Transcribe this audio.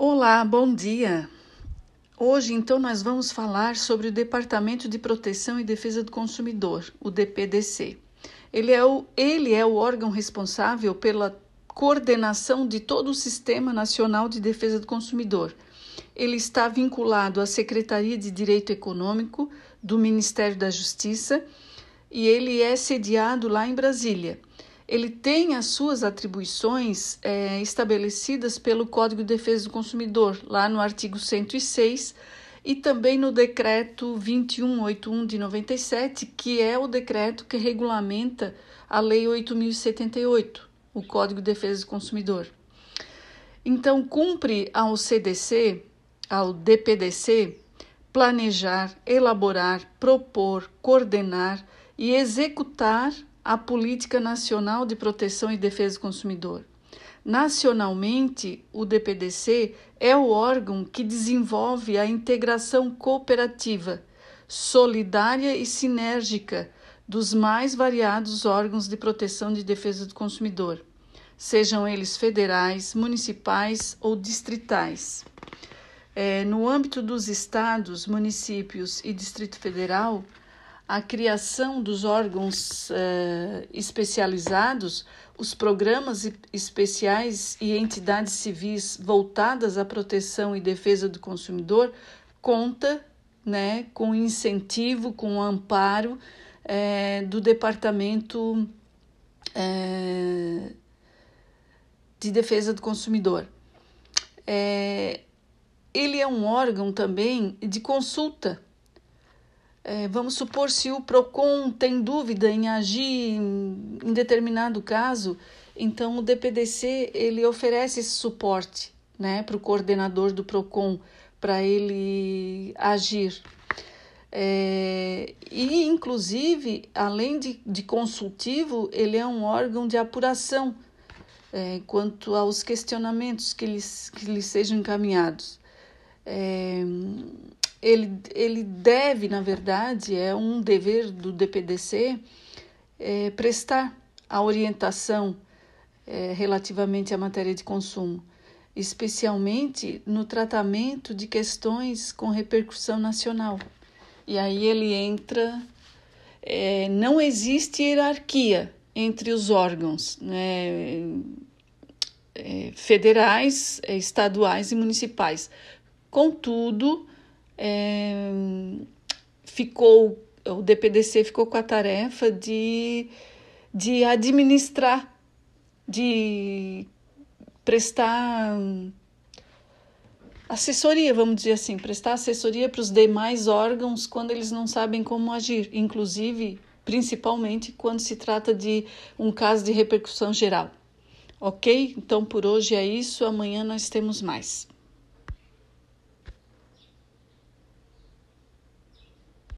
Olá, bom dia. Hoje, então, nós vamos falar sobre o Departamento de Proteção e Defesa do Consumidor, o DPDC. Ele é o, ele é o órgão responsável pela coordenação de todo o Sistema Nacional de Defesa do Consumidor. Ele está vinculado à Secretaria de Direito Econômico do Ministério da Justiça e ele é sediado lá em Brasília. Ele tem as suas atribuições é, estabelecidas pelo Código de Defesa do Consumidor, lá no artigo 106, e também no decreto 2181 de 97, que é o decreto que regulamenta a Lei 8078 o Código de Defesa do Consumidor. Então, cumpre ao CDC, ao DPDC, planejar, elaborar, propor, coordenar e executar a Política Nacional de Proteção e Defesa do Consumidor. Nacionalmente, o DPDC é o órgão que desenvolve a integração cooperativa, solidária e sinérgica dos mais variados órgãos de proteção e defesa do consumidor, sejam eles federais, municipais ou distritais. É, no âmbito dos estados, municípios e Distrito Federal, a criação dos órgãos é, especializados, os programas especiais e entidades civis voltadas à proteção e defesa do consumidor conta né, com incentivo, com amparo é, do Departamento é, de Defesa do Consumidor. É, ele é um órgão também de consulta. É, vamos supor se o PROCON tem dúvida em agir em, determinado caso, então o DPDC ele oferece esse suporte né, para o coordenador do PROCON para ele agir é, e, inclusive, além de, de, consultivo, ele é um órgão de apuração é, quanto aos questionamentos que lhes, que sejam encaminhados. É, ele, ele deve, na verdade, é um dever do DPDC é, prestar a orientação é, relativamente à matéria de consumo, especialmente no tratamento de questões com repercussão nacional. E aí ele entra. É, não existe hierarquia entre os órgãos né, é, federais, é, estaduais e municipais. Contudo, é, ficou o DPDC ficou com a tarefa de, de administrar, de prestar assessoria, vamos dizer assim, prestar assessoria para os demais órgãos quando eles não sabem como agir, inclusive, principalmente quando se trata de um caso de repercussão geral. Ok? Então por hoje é isso, amanhã nós temos mais.